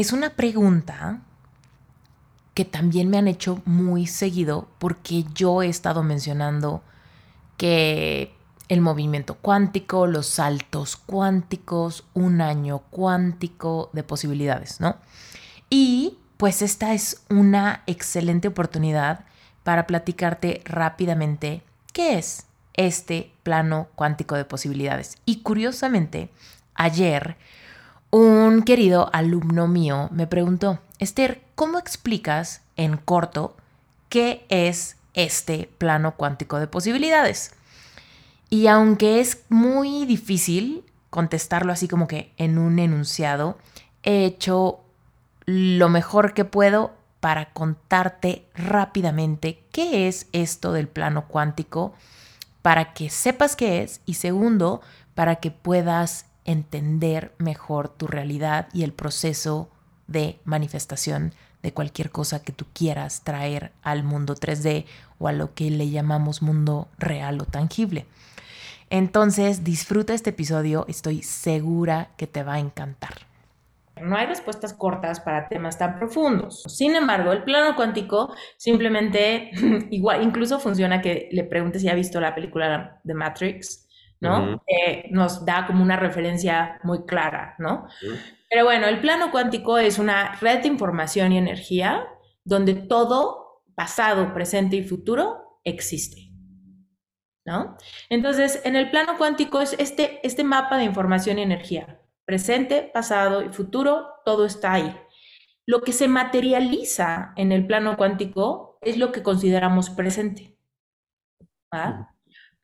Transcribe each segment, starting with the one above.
es una pregunta que también me han hecho muy seguido porque yo he estado mencionando que el movimiento cuántico, los saltos cuánticos, un año cuántico de posibilidades, ¿no? Y pues esta es una excelente oportunidad para platicarte rápidamente qué es este plano cuántico de posibilidades. Y curiosamente, ayer un querido alumno mío me preguntó, Esther, ¿cómo explicas en corto qué es este plano cuántico de posibilidades? Y aunque es muy difícil contestarlo así como que en un enunciado, he hecho lo mejor que puedo para contarte rápidamente qué es esto del plano cuántico para que sepas qué es y segundo, para que puedas entender mejor tu realidad y el proceso de manifestación de cualquier cosa que tú quieras traer al mundo 3D o a lo que le llamamos mundo real o tangible. Entonces, disfruta este episodio, estoy segura que te va a encantar. No hay respuestas cortas para temas tan profundos. Sin embargo, el plano cuántico simplemente, igual, incluso funciona que le preguntes si ha visto la película de Matrix, ¿no? nos da como una referencia muy clara, ¿no? Pero bueno, el plano cuántico es una red de información y energía donde todo, pasado, presente y futuro, existe. ¿No? Entonces, en el plano cuántico es este, este mapa de información y energía presente, pasado y futuro, todo está ahí. Lo que se materializa en el plano cuántico es lo que consideramos presente.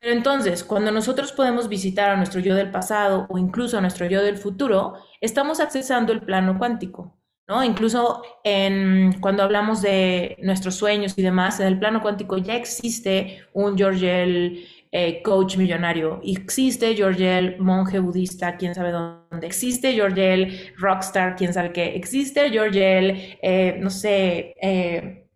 Pero entonces, cuando nosotros podemos visitar a nuestro yo del pasado o incluso a nuestro yo del futuro, estamos accesando el plano cuántico. ¿no? Incluso en, cuando hablamos de nuestros sueños y demás, en el plano cuántico ya existe un George eh, coach millonario. Existe Georgel, monje budista, quién sabe dónde. Existe Georgel, rockstar, quién sabe qué. Existe Georgel, eh, no sé, eh,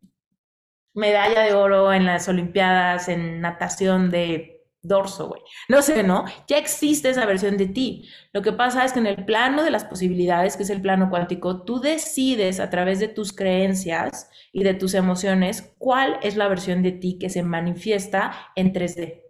medalla de oro en las Olimpiadas en natación de dorso, güey. No sé, ¿no? Ya existe esa versión de ti. Lo que pasa es que en el plano de las posibilidades, que es el plano cuántico, tú decides a través de tus creencias y de tus emociones cuál es la versión de ti que se manifiesta en 3D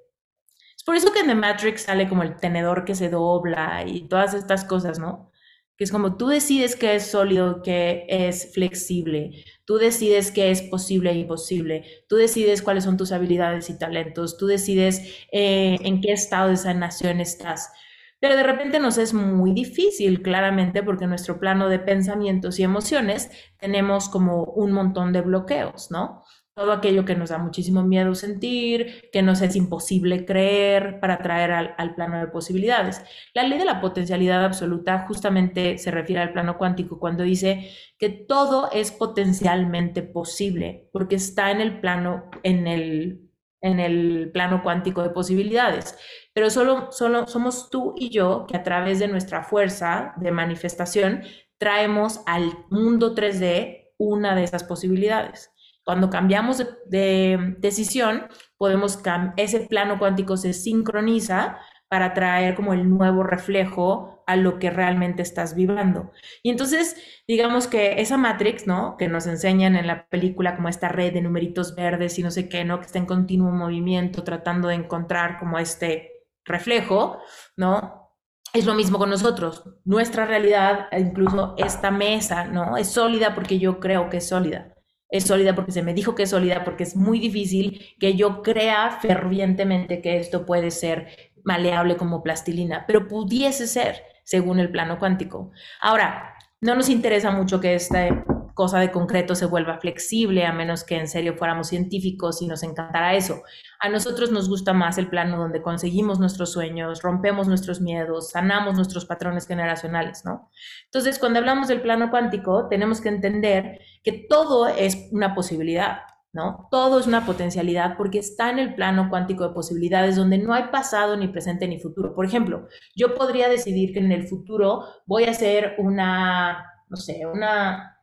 por eso que en The Matrix sale como el tenedor que se dobla y todas estas cosas, ¿no? Que es como tú decides qué es sólido, qué es flexible, tú decides qué es posible e imposible, tú decides cuáles son tus habilidades y talentos, tú decides eh, en qué estado de sanación estás. Pero de repente nos es muy difícil, claramente, porque en nuestro plano de pensamientos y emociones tenemos como un montón de bloqueos, ¿no? Todo aquello que nos da muchísimo miedo sentir, que nos es imposible creer para traer al, plano de posibilidades. La ley de la potencialidad absoluta justamente se refiere al plano cuántico cuando dice que todo es potencialmente posible, porque está en el plano, en el, en el plano cuántico de posibilidades. Pero solo, solo somos tú y yo que a través de nuestra fuerza de manifestación traemos al mundo 3D una de esas posibilidades. Cuando cambiamos de, decisión, podemos ese plano cuántico se sincroniza para traer como el nuevo reflejo a lo que realmente estás vibrando. Y entonces, digamos que esa Matrix, ¿no? Que nos enseñan en la película como esta red de numeritos verdes y no sé qué, ¿no? Que está en continuo movimiento tratando de encontrar como este reflejo, ¿no? Es lo mismo con nosotros. Nuestra realidad, incluso esta mesa, ¿no? Es sólida porque yo creo que es sólida es sólida porque se me dijo que es sólida, porque es muy difícil que yo crea fervientemente que esto puede ser maleable como plastilina, pero pudiese ser según el plano cuántico. Ahora, no nos interesa mucho que este cosa de concreto se vuelva flexible, a menos que en serio fuéramos científicos y nos encantara eso. A nosotros nos gusta más el plano donde conseguimos nuestros sueños, rompemos nuestros miedos, sanamos nuestros patrones generacionales, ¿no? Entonces, cuando hablamos del plano cuántico, tenemos que entender que todo es una posibilidad. ¿no? Todo es una potencialidad porque está en el plano cuántico de posibilidades donde no hay pasado, ni presente, ni futuro. Por ejemplo, yo podría decidir que en el futuro voy a hacer una, no sé, una,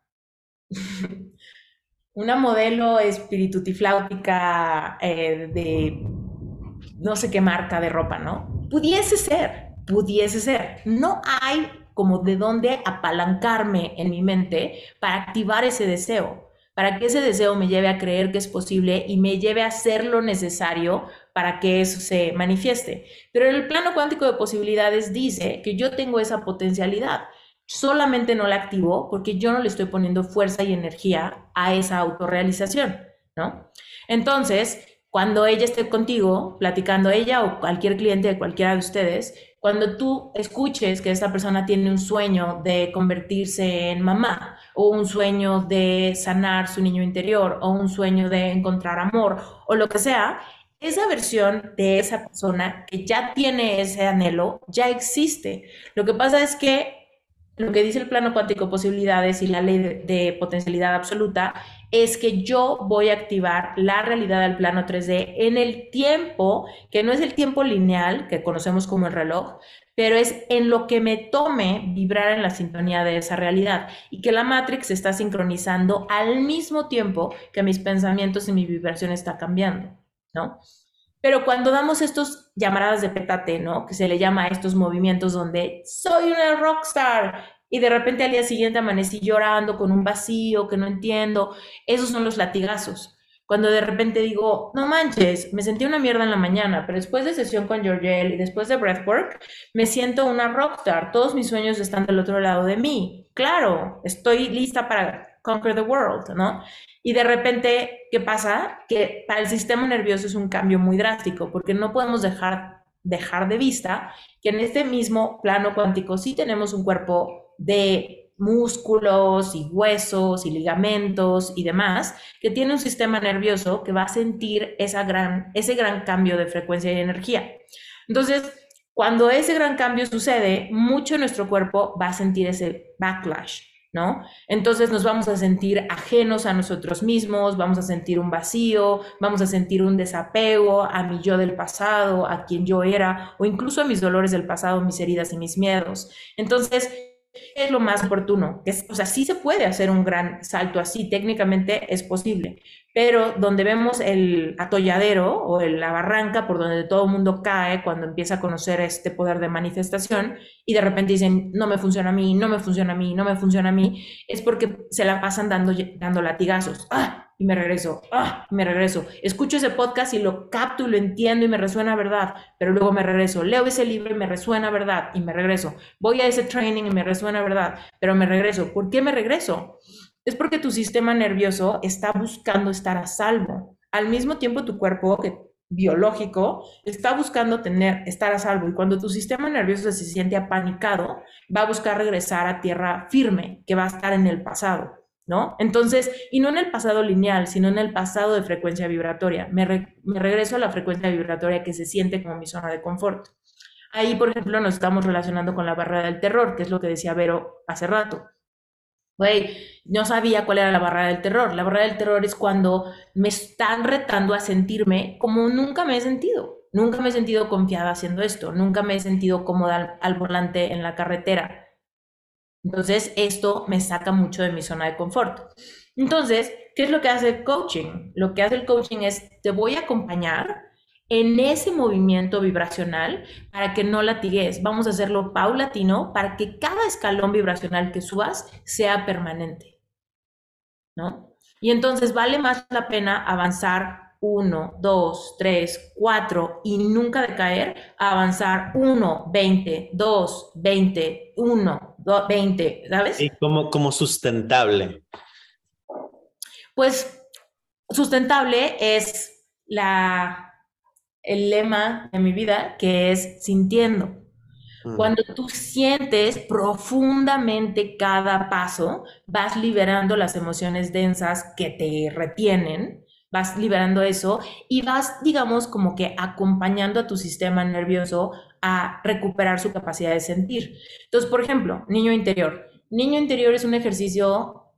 una modelo espiritutifláutica eh, de no sé qué marca de ropa, ¿no? Pudiese ser, pudiese ser. No hay como de dónde apalancarme en mi mente para activar ese deseo para que ese deseo me lleve a creer que es posible y me lleve a hacer lo necesario para que eso se manifieste. Pero el plano cuántico de posibilidades dice que yo tengo esa potencialidad, solamente no la activo porque yo no le estoy poniendo fuerza y energía a esa autorrealización, ¿no? Entonces, cuando ella esté contigo, platicando ella o cualquier cliente de cualquiera de ustedes, cuando tú escuches que esta persona tiene un sueño de convertirse en mamá o un sueño de sanar su niño interior o un sueño de encontrar amor o lo que sea, esa versión de esa persona que ya tiene ese anhelo ya existe. Lo que pasa es que lo que dice el plano cuántico posibilidades y la ley de, potencialidad absoluta es que yo voy a activar la realidad del plano 3D en el tiempo, que no es el tiempo lineal que conocemos como el reloj, pero es en lo que me tome vibrar en la sintonía de esa realidad y que la Matrix está sincronizando al mismo tiempo que mis pensamientos y mi vibración está cambiando, ¿no? Pero cuando damos estos llamaradas de pétate, ¿no? Que se le llama a estos movimientos donde soy una rockstar y de repente al día siguiente amanecí llorando con un vacío que no entiendo, esos son los latigazos. Cuando de repente digo, no manches, me sentí una mierda en la mañana, pero después de sesión con Georgelle y después de breathwork, me siento una rockstar. Todos mis sueños están del otro lado de mí. Claro, estoy lista para conquer the world, ¿no? Y de repente, ¿qué pasa? Que para el sistema nervioso es un cambio muy drástico, porque no podemos dejar, dejar de vista que en este mismo plano cuántico sí tenemos un cuerpo de músculos y huesos y ligamentos y demás, que tiene un sistema nervioso que va a sentir esa gran, ese gran cambio de frecuencia y energía. Entonces, cuando ese gran cambio sucede, mucho nuestro cuerpo va a sentir ese backlash, ¿no? Entonces nos vamos a sentir ajenos a nosotros mismos, vamos a sentir un vacío, vamos a sentir un desapego a mi yo del pasado, a quien yo era, o incluso a mis dolores del pasado, mis heridas y mis miedos. Entonces, es lo más oportuno. Es, o sea, sí se puede hacer un gran salto así, técnicamente es posible, pero donde vemos el atolladero o la barranca por donde todo el mundo cae cuando empieza a conocer este poder de manifestación y de repente dicen, no me funciona a mí, no me funciona a mí, no me funciona a mí, es porque se la pasan dando, dando latigazos. ¡Ah! Y me regreso, ah, me regreso. Escucho ese podcast y lo capto y lo entiendo y me resuena verdad, pero luego me regreso. Leo ese libro y me resuena verdad y me regreso. Voy a ese training y me resuena verdad, pero me regreso. ¿Por qué me regreso? Es porque tu sistema nervioso está buscando estar a salvo. Al mismo tiempo tu cuerpo biológico está buscando tener estar a salvo y cuando tu sistema nervioso se siente apanicado, va a buscar regresar a tierra firme, que va a estar en el pasado. ¿No? Entonces, y no en el pasado lineal, sino en el pasado de frecuencia vibratoria. Me, regreso a la frecuencia vibratoria que se siente como mi zona de confort. Ahí, por ejemplo, nos estamos relacionando con la barrera del terror, que es lo que decía Vero hace rato. Güey, no sabía cuál era la barrera del terror. La barrera del terror es cuando me están retando a sentirme como nunca me he sentido. Nunca me he sentido confiada haciendo esto. Nunca me he sentido cómoda al volante en la carretera entonces, esto me saca mucho de mi zona de confort. Entonces, ¿qué es lo que hace el coaching? Lo que hace el coaching es, te voy a acompañar en ese movimiento vibracional para que no latigues. Vamos a hacerlo paulatino para que cada escalón vibracional que subas sea permanente. ¿No? Y entonces vale más la pena avanzar 1, 2, 3, 4 y nunca decaer, avanzar 1, 20, 2, 20, 1, 20, ¿sabes? Y como, como sustentable. Pues sustentable es la, el lema de mi vida que es sintiendo. Mm. Cuando tú sientes profundamente cada paso, vas liberando las emociones densas que te retienen, vas liberando eso y vas, digamos, como que acompañando a tu sistema nervioso a recuperar su capacidad de sentir. Entonces, por ejemplo, niño interior. Niño interior es un ejercicio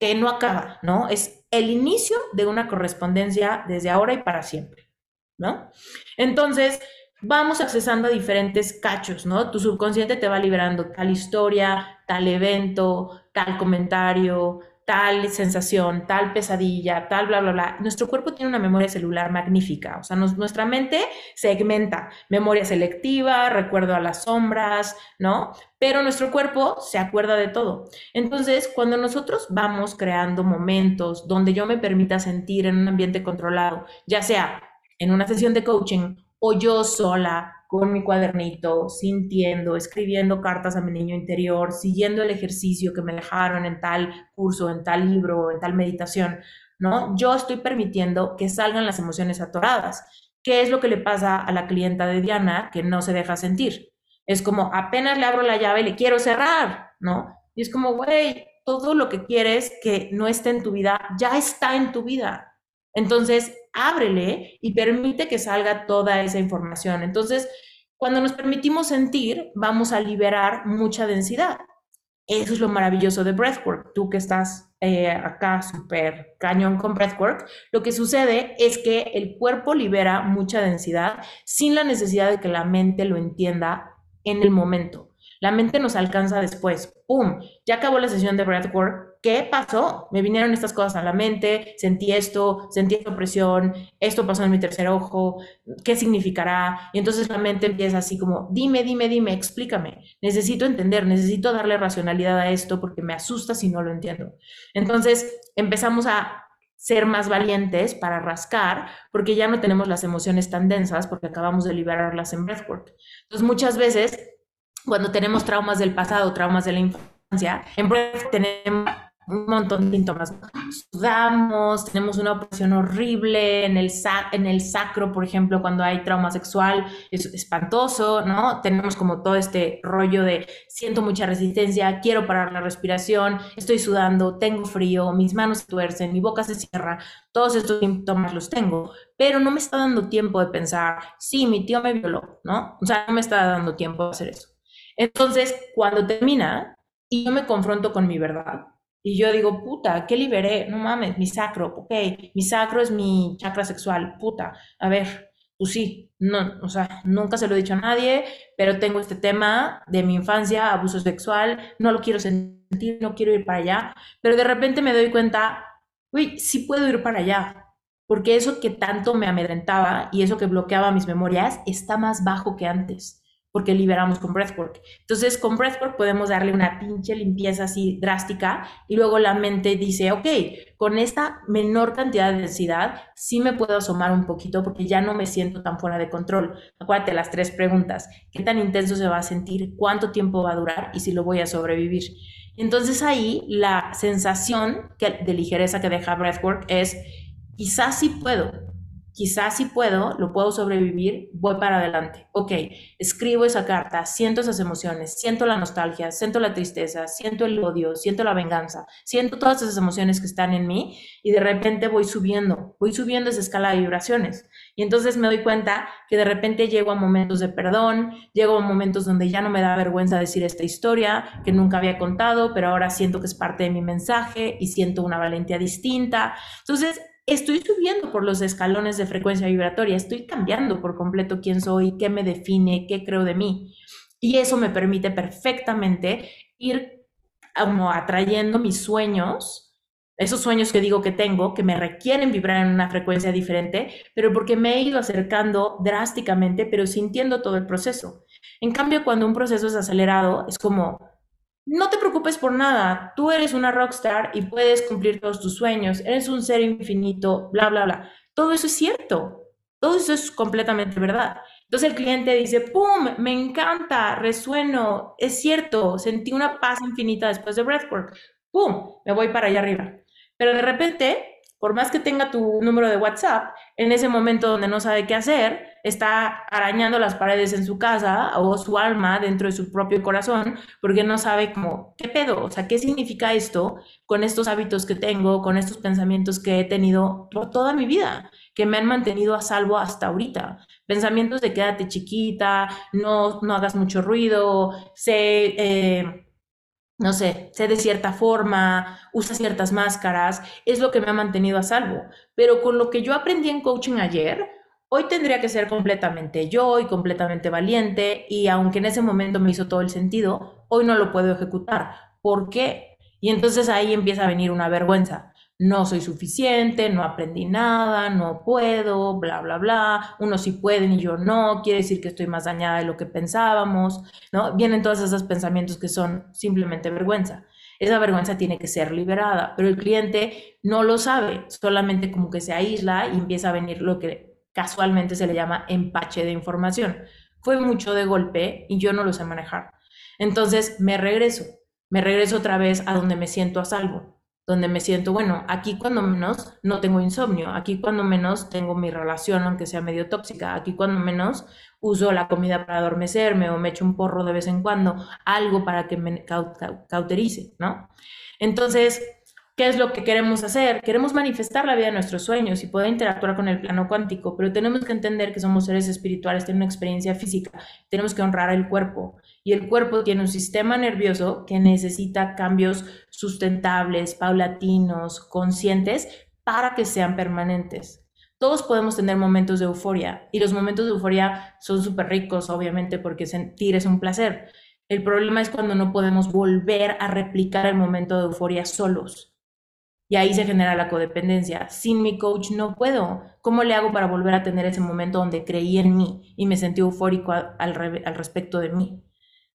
que no acaba, ¿no? Es el inicio de una correspondencia desde ahora y para siempre, ¿no? Entonces, vamos accesando a diferentes cachos, ¿no? Tu subconsciente te va liberando tal historia, tal evento, tal comentario, tal sensación, tal pesadilla, tal bla, bla, bla. Nuestro cuerpo tiene una memoria celular magnífica, o sea, nuestra mente segmenta memoria selectiva, recuerdo a las sombras, ¿no? Pero nuestro cuerpo se acuerda de todo. Entonces, cuando nosotros vamos creando momentos donde yo me permita sentir en un ambiente controlado, ya sea en una sesión de coaching o yo sola con mi cuadernito, sintiendo, escribiendo cartas a mi niño interior, siguiendo el ejercicio que me dejaron en tal curso, en tal libro, en tal meditación, ¿no? Yo estoy permitiendo que salgan las emociones atoradas. ¿Qué es lo que le pasa a la clienta de Diana que no se deja sentir? Es como apenas le abro la llave, le quiero cerrar, ¿no? Y es como, güey, todo lo que quieres que no esté en tu vida, ya está en tu vida. Entonces, ábrele y permite que salga toda esa información. Entonces, cuando nos permitimos sentir, vamos a liberar mucha densidad. Eso es lo maravilloso de Breathwork. Tú que estás eh, acá súper cañón con Breathwork, lo que sucede es que el cuerpo libera mucha densidad sin la necesidad de que la mente lo entienda en el momento. La mente nos alcanza después. ¡Pum! Ya acabó la sesión de breathwork. ¿Qué pasó? Me vinieron estas cosas a la mente, sentí esto, sentí esta opresión, esto pasó en mi tercer ojo, ¿qué significará? Y entonces la mente empieza así como, dime, dime, dime, explícame. Necesito entender, necesito darle racionalidad a esto porque me asusta si no lo entiendo. Entonces empezamos a ser más valientes para rascar, porque ya no tenemos las emociones tan densas, porque acabamos de liberarlas en breathwork. Entonces, muchas veces cuando tenemos traumas del pasado, traumas de la infancia, en Breath tenemos un montón de síntomas. Sudamos, tenemos una opresión horrible en el, sacro, por ejemplo, cuando hay trauma sexual, es espantoso, ¿no? Tenemos como todo este rollo de siento mucha resistencia, quiero parar la respiración, estoy sudando, tengo frío, mis manos se tuercen, mi boca se cierra, todos estos síntomas los tengo, pero no me está dando tiempo de pensar, sí, mi tío me violó, ¿no? O sea, no me está dando tiempo de hacer eso. Entonces, cuando termina y yo me confronto con mi verdad, y yo digo, puta, ¿qué liberé? No mames, mi sacro, ok, mi sacro es mi chakra sexual, puta, a ver, pues sí, no, o sea, nunca se lo he dicho a nadie, pero tengo este tema de mi infancia, abuso sexual, no lo quiero sentir, no quiero ir para allá, pero de repente me doy cuenta, uy, sí puedo ir para allá, porque eso que tanto me amedrentaba y eso que bloqueaba mis memorias está más bajo que antes porque liberamos con breathwork. Entonces, con breathwork podemos darle una pinche limpieza así drástica y luego la mente dice, ok, con esta menor cantidad de densidad sí me puedo asomar un poquito porque ya no me siento tan fuera de control. Acuérdate las tres preguntas. ¿Qué tan intenso se va a sentir? ¿Cuánto tiempo va a durar? Y si lo voy a sobrevivir. Entonces ahí la sensación de ligereza que deja breathwork es, quizás sí puedo, quizás si puedo, lo puedo sobrevivir, voy para adelante. Ok, escribo esa carta, siento esas emociones, siento la nostalgia, siento la tristeza, siento el odio, siento la venganza, siento todas esas emociones que están en mí y de repente voy subiendo, voy subiendo esa escala de vibraciones. Y entonces me doy cuenta que de repente llego a momentos de perdón, llego a momentos donde ya no me da vergüenza decir esta historia que nunca había contado, pero ahora siento que es parte de mi mensaje y siento una valentía distinta. Entonces, estoy subiendo por los escalones de frecuencia vibratoria, estoy cambiando por completo quién soy, qué me define, qué creo de mí. Y eso me permite perfectamente ir como atrayendo mis sueños, esos sueños que digo que tengo, que me requieren vibrar en una frecuencia diferente, pero porque me he ido acercando drásticamente, pero sintiendo todo el proceso. En cambio, cuando un proceso es acelerado, es como, no te preocupes por nada, tú eres una rockstar y puedes cumplir todos tus sueños, eres un ser infinito, bla, bla, bla. Todo eso es cierto, todo eso es completamente verdad. Entonces el cliente dice, ¡pum! Me encanta, resueno, es cierto, sentí una paz infinita después de Breathwork, ¡pum! Me voy para allá arriba. Pero de repente por más que tenga tu número de WhatsApp, en ese momento donde no sabe qué hacer, está arañando las paredes en su casa o su alma dentro de su propio corazón, porque no sabe cómo, ¿qué pedo? O sea, ¿qué significa esto con estos hábitos que tengo, con estos pensamientos que he tenido toda mi vida, que me han mantenido a salvo hasta ahorita? Pensamientos de quédate chiquita, no, no hagas mucho ruido, sé... Eh, no sé, sé de cierta forma, usa ciertas máscaras, es lo que me ha mantenido a salvo. Pero con lo que yo aprendí en coaching ayer, hoy tendría que ser completamente yo y completamente valiente y aunque en ese momento me hizo todo el sentido, hoy no lo puedo ejecutar. ¿Por qué? Y entonces ahí empieza a venir una vergüenza no soy suficiente, no aprendí nada, no puedo, bla, bla, bla, unos sí pueden y yo no, quiere decir que estoy más dañada de lo que pensábamos, ¿no? Vienen todos esos pensamientos que son simplemente vergüenza. Esa vergüenza tiene que ser liberada, pero el cliente no lo sabe, solamente como que se aísla y empieza a venir lo que casualmente se le llama empache de información. Fue mucho de golpe y yo no lo sé manejar. Entonces me regreso, me regreso otra vez a donde me siento a salvo donde me siento, bueno, aquí cuando menos no tengo insomnio, aquí cuando menos tengo mi relación, aunque sea medio tóxica, aquí cuando menos uso la comida para adormecerme o me echo un porro de vez en cuando, algo para que me cauterice, ¿no? Entonces, ¿Qué es lo que queremos hacer? Queremos manifestar la vida de nuestros sueños y poder interactuar con el plano cuántico, pero tenemos que entender que somos seres espirituales, tenemos experiencia física, tenemos que honrar el cuerpo y el cuerpo tiene un sistema nervioso que necesita cambios sustentables, paulatinos, conscientes para que sean permanentes. Todos podemos tener momentos de euforia y los momentos de euforia son súper ricos, obviamente, porque sentir es un placer. El problema es cuando no podemos volver a replicar el momento de euforia solos. Y ahí se genera la codependencia. Sin mi coach no puedo. ¿Cómo le hago para volver a tener ese momento donde creí en mí y me sentí eufórico al, al respecto de mí?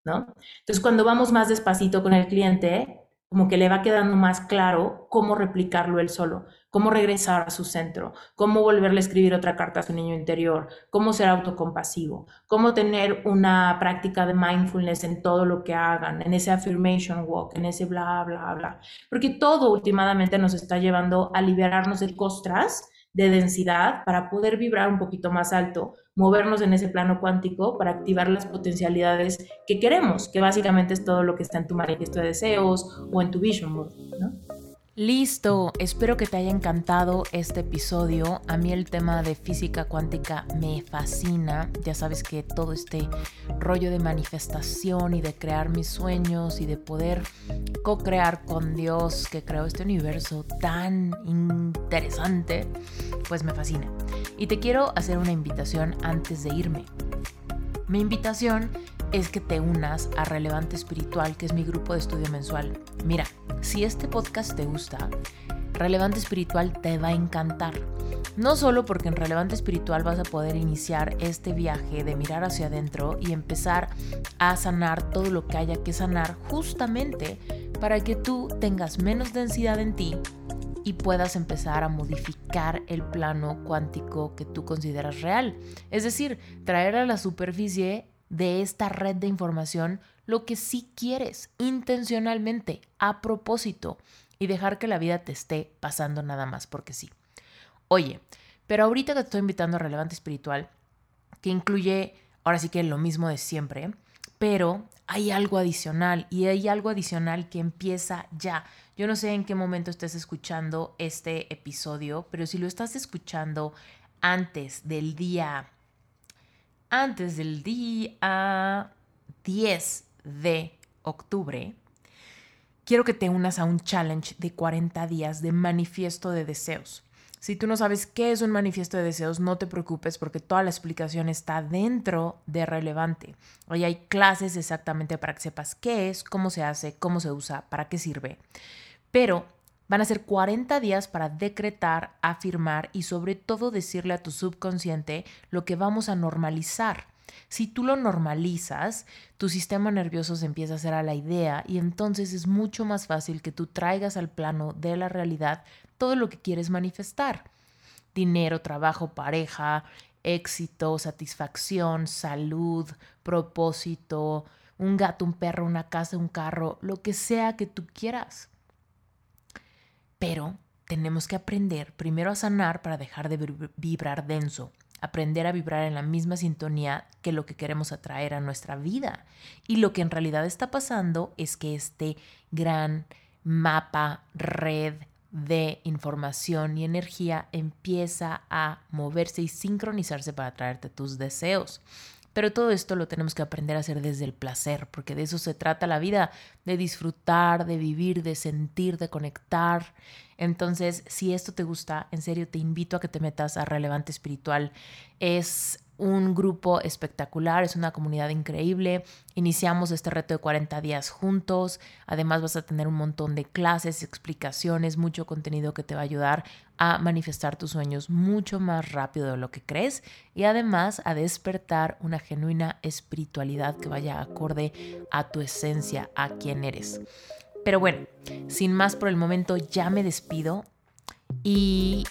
¿No? Entonces, cuando vamos más despacito con el cliente, como que le va quedando más claro cómo replicarlo él solo, cómo regresar a su centro, cómo volverle a escribir otra carta a su niño interior, cómo ser autocompasivo, cómo tener una práctica de mindfulness en todo lo que hagan, en ese affirmation walk, en ese bla, bla, bla. Porque todo últimamente nos está llevando a liberarnos de costras de densidad para poder vibrar un poquito más alto, movernos en ese plano cuántico para activar las potencialidades que queremos, que básicamente es todo lo que está en tu manifiesto de deseos o en tu vision board. Listo, espero que te haya encantado este episodio. A mí el tema de física cuántica me fascina. Ya sabes que todo este rollo de manifestación y de crear mis sueños y de poder co-crear con Dios que creó este universo tan interesante, pues me fascina. Y te quiero hacer una invitación antes de irme. Mi invitación es que te unas a Relevante Espiritual, que es mi grupo de estudio mensual. Mira, si este podcast te gusta, Relevante Espiritual te va a encantar. No solo porque en Relevante Espiritual vas a poder iniciar este viaje de mirar hacia adentro y empezar a sanar todo lo que haya que sanar justamente para que tú tengas menos densidad en ti y puedas empezar a modificar el plano cuántico que tú consideras real. Es decir, traer a la superficie de esta red de información lo que sí quieres intencionalmente, a propósito, y dejar que la vida te esté pasando nada más porque sí. Oye, pero ahorita te estoy invitando a Relevante Espiritual, que incluye ahora sí que lo mismo de siempre, pero hay algo adicional y hay algo adicional que empieza ya. Yo no sé en qué momento estés escuchando este episodio, pero si lo estás escuchando antes del día antes del día 10 de octubre, quiero que te unas a un challenge de 40 días de manifiesto de deseos. Si tú no sabes qué es un manifiesto de deseos, no te preocupes porque toda la explicación está dentro de Relevante. Hoy hay clases exactamente para que sepas qué es, cómo se hace, cómo se usa, para qué sirve. Pero Van a ser 40 días para decretar, afirmar y sobre todo decirle a tu subconsciente lo que vamos a normalizar. Si tú lo normalizas, tu sistema nervioso se empieza a hacer a la idea y entonces es mucho más fácil que tú traigas al plano de la realidad todo lo que quieres manifestar. Dinero, trabajo, pareja, éxito, satisfacción, salud, propósito, un gato, un perro, una casa, un carro, lo que sea que tú quieras. Pero tenemos que aprender primero a sanar para dejar de vibrar denso, aprender a vibrar en la misma sintonía que lo que queremos atraer a nuestra vida. Y lo que en realidad está pasando es que este gran mapa, red de información y energía empieza a moverse y sincronizarse para traerte tus deseos. Pero todo esto lo tenemos que aprender a hacer desde el placer, porque de eso se trata la vida, de disfrutar, de vivir, de sentir, de conectar. Entonces, si esto te gusta, en serio te invito a que te metas a Relevante Espiritual. Es un grupo espectacular, es una comunidad increíble. Iniciamos este reto de 40 días juntos. Además vas a tener un montón de clases, explicaciones, mucho contenido que te va a ayudar a manifestar tus sueños mucho más rápido de lo que crees y además a despertar una genuina espiritualidad que vaya acorde a tu esencia, a quién eres. Pero bueno, sin más por el momento ya me despido y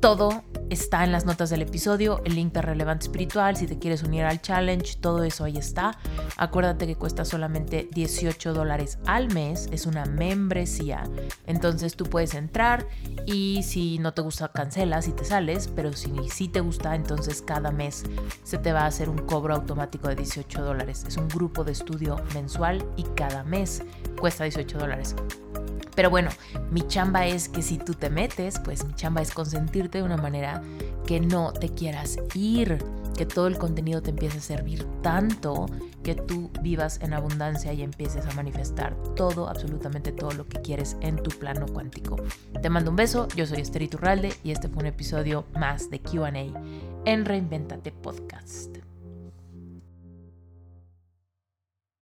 todo está en las notas del episodio, el link de Relevante Espiritual, si te quieres unir al challenge, todo eso ahí está. Acuérdate que cuesta solamente 18 dólares al mes, es una membresía. Entonces tú puedes entrar y si no te gusta cancelas y te sales, pero si sí te gusta, entonces cada mes se te va a hacer un cobro automático de 18 dólares. Es un grupo de estudio mensual y cada mes cuesta 18 dólares. Pero bueno, mi chamba es que si tú te metes, pues mi chamba es consentirte de una manera que no te quieras ir, que todo el contenido te empiece a servir tanto que tú vivas en abundancia y empieces a manifestar todo, absolutamente todo lo que quieres en tu plano cuántico. Te mando un beso, yo soy Esther Iturralde y este fue un episodio más de QA en Reinventate Podcast.